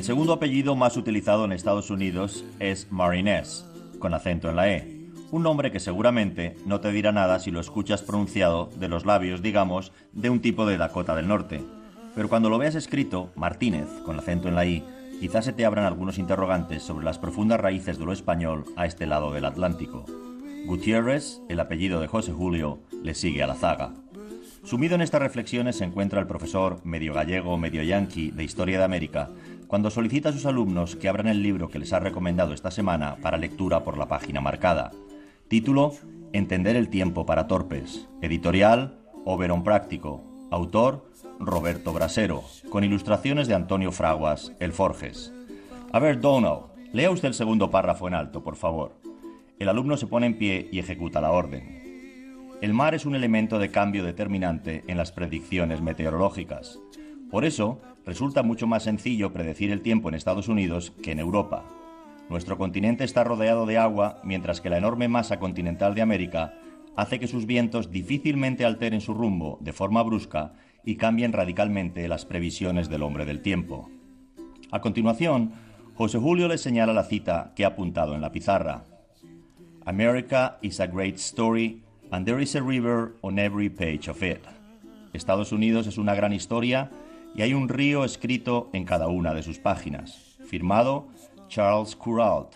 El segundo apellido más utilizado en Estados Unidos es Marinés, con acento en la E. Un nombre que seguramente no te dirá nada si lo escuchas pronunciado de los labios, digamos, de un tipo de Dakota del Norte. Pero cuando lo veas escrito, Martínez, con acento en la I, quizás se te abran algunos interrogantes sobre las profundas raíces de lo español a este lado del Atlántico. Gutiérrez, el apellido de José Julio, le sigue a la zaga. Sumido en estas reflexiones se encuentra el profesor medio gallego, medio yanqui de Historia de América, cuando solicita a sus alumnos que abran el libro que les ha recomendado esta semana para lectura por la página marcada. Título: Entender el tiempo para torpes. Editorial: Oberon Práctico. Autor: Roberto Brasero, con ilustraciones de Antonio Fraguas, El Forges. A ver, Donald, lea usted el segundo párrafo en alto, por favor. El alumno se pone en pie y ejecuta la orden. El mar es un elemento de cambio determinante en las predicciones meteorológicas. Por eso, resulta mucho más sencillo predecir el tiempo en Estados Unidos que en Europa. Nuestro continente está rodeado de agua, mientras que la enorme masa continental de América hace que sus vientos difícilmente alteren su rumbo de forma brusca y cambien radicalmente las previsiones del hombre del tiempo. A continuación, José Julio le señala la cita que ha apuntado en la pizarra. America is a great story and there is a river on every page of it. Estados Unidos es una gran historia y hay un río escrito en cada una de sus páginas. Firmado Charles Kuralt,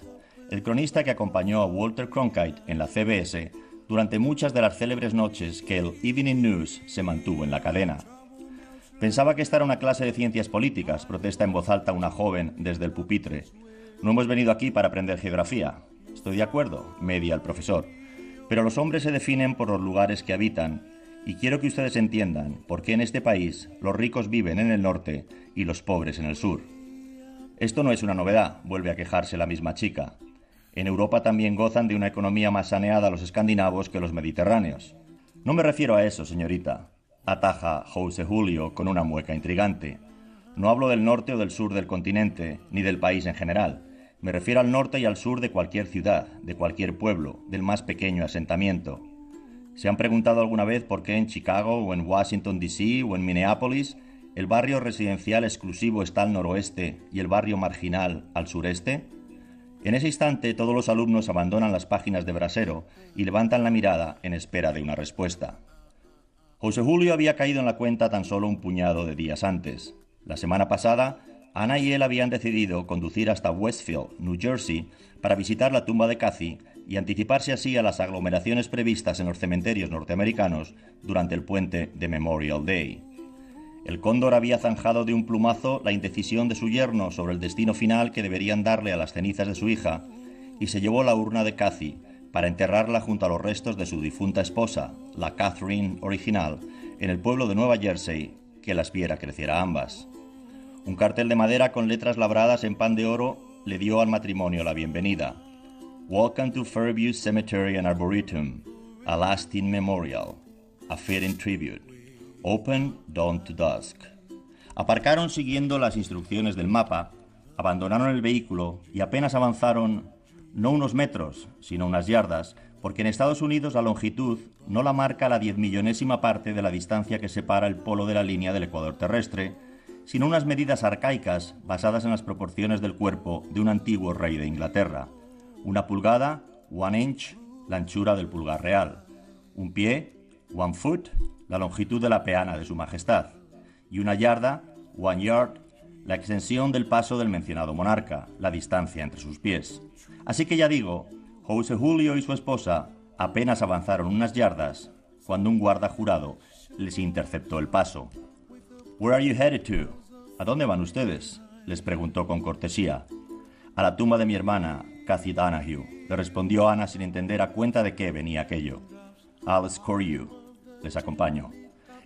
el cronista que acompañó a Walter Cronkite en la CBS durante muchas de las célebres noches que el Evening News se mantuvo en la cadena. Pensaba que esta era una clase de ciencias políticas, protesta en voz alta una joven desde el pupitre. No hemos venido aquí para aprender geografía. Estoy de acuerdo, media el profesor. Pero los hombres se definen por los lugares que habitan, y quiero que ustedes entiendan por qué en este país los ricos viven en el norte y los pobres en el sur. Esto no es una novedad, vuelve a quejarse la misma chica. En Europa también gozan de una economía más saneada los escandinavos que los mediterráneos. No me refiero a eso, señorita, ataja José Julio con una mueca intrigante. No hablo del norte o del sur del continente, ni del país en general. Me refiero al norte y al sur de cualquier ciudad, de cualquier pueblo, del más pequeño asentamiento. ¿Se han preguntado alguna vez por qué en Chicago o en Washington, D.C. o en Minneapolis el barrio residencial exclusivo está al noroeste y el barrio marginal al sureste? En ese instante todos los alumnos abandonan las páginas de Brasero y levantan la mirada en espera de una respuesta. José Julio había caído en la cuenta tan solo un puñado de días antes. La semana pasada Ana y él habían decidido conducir hasta Westfield, New Jersey, para visitar la tumba de Cathy y anticiparse así a las aglomeraciones previstas en los cementerios norteamericanos durante el puente de Memorial Day. El cóndor había zanjado de un plumazo la indecisión de su yerno sobre el destino final que deberían darle a las cenizas de su hija y se llevó la urna de Cathy para enterrarla junto a los restos de su difunta esposa, la Catherine original, en el pueblo de Nueva Jersey que las viera crecer a ambas. Un cartel de madera con letras labradas en pan de oro le dio al matrimonio la bienvenida. Welcome to Fairview Cemetery and Arboretum, a lasting memorial, a fitting tribute. Open dawn to dusk. Aparcaron siguiendo las instrucciones del mapa, abandonaron el vehículo y apenas avanzaron no unos metros, sino unas yardas, porque en Estados Unidos la longitud no la marca la diez millonésima parte de la distancia que separa el polo de la línea del ecuador terrestre, sino unas medidas arcaicas basadas en las proporciones del cuerpo de un antiguo rey de Inglaterra. Una pulgada, one inch, la anchura del pulgar real. Un pie, one foot, la longitud de la peana de su majestad. Y una yarda, one yard, la extensión del paso del mencionado monarca, la distancia entre sus pies. Así que ya digo, José Julio y su esposa apenas avanzaron unas yardas cuando un guarda jurado les interceptó el paso. Where are you headed to? ¿A dónde van ustedes? les preguntó con cortesía. A la tumba de mi hermana, Cathy Donahue, le respondió Ana sin entender a cuenta de qué venía aquello. I'll escort you. Les acompaño.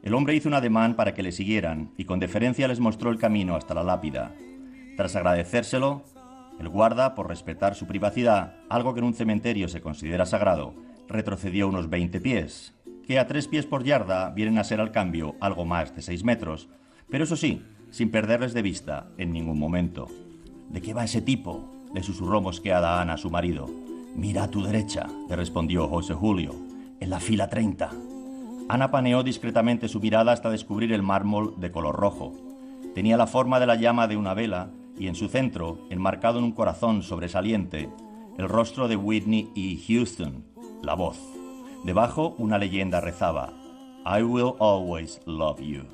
El hombre hizo un ademán para que le siguieran y con deferencia les mostró el camino hasta la lápida. Tras agradecérselo, el guarda, por respetar su privacidad, algo que en un cementerio se considera sagrado, retrocedió unos 20 pies, que a tres pies por yarda vienen a ser al cambio algo más de seis metros, pero eso sí, sin perderles de vista en ningún momento. ¿De qué va ese tipo? Le susurró mosqueada Ana a su marido. Mira a tu derecha, le respondió José Julio, en la fila 30. Ana paneó discretamente su mirada hasta descubrir el mármol de color rojo. Tenía la forma de la llama de una vela y en su centro, enmarcado en un corazón sobresaliente, el rostro de Whitney y Houston, la voz. Debajo una leyenda rezaba, I will always love you.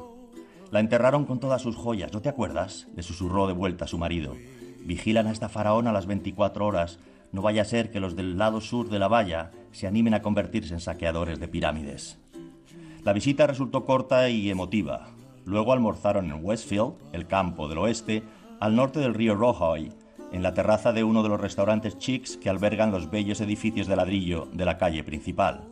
La enterraron con todas sus joyas, ¿no te acuerdas? Le susurró de vuelta su marido. Vigilan a esta faraona las 24 horas. No vaya a ser que los del lado sur de la valla se animen a convertirse en saqueadores de pirámides. La visita resultó corta y emotiva. Luego almorzaron en Westfield, el campo del oeste, al norte del río Rohoy, en la terraza de uno de los restaurantes chics que albergan los bellos edificios de ladrillo de la calle principal.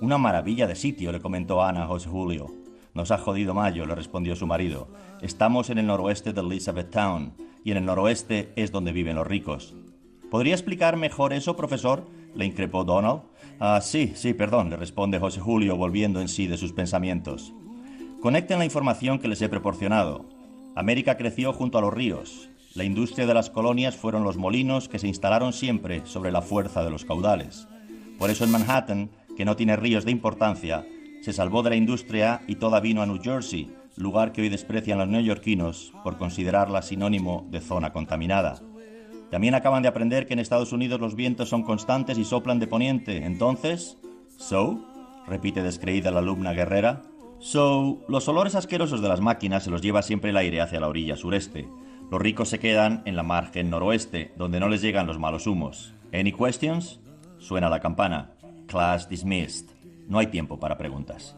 Una maravilla de sitio, le comentó Ana a José Julio. Nos ha jodido Mayo, le respondió su marido. Estamos en el noroeste de Elizabethtown, y en el noroeste es donde viven los ricos. ¿Podría explicar mejor eso, profesor? le increpó Donald. Ah, sí, sí, perdón, le responde José Julio, volviendo en sí de sus pensamientos. Conecten la información que les he proporcionado. América creció junto a los ríos. La industria de las colonias fueron los molinos que se instalaron siempre sobre la fuerza de los caudales. Por eso en Manhattan, que no tiene ríos de importancia, se salvó de la industria y toda vino a New Jersey, lugar que hoy desprecian los neoyorquinos por considerarla sinónimo de zona contaminada. También acaban de aprender que en Estados Unidos los vientos son constantes y soplan de poniente. Entonces, ¿so? repite descreída la alumna guerrera. So, los olores asquerosos de las máquinas se los lleva siempre el aire hacia la orilla sureste. Los ricos se quedan en la margen noroeste, donde no les llegan los malos humos. Any questions? Suena la campana. Class dismissed. No hay tiempo para preguntas.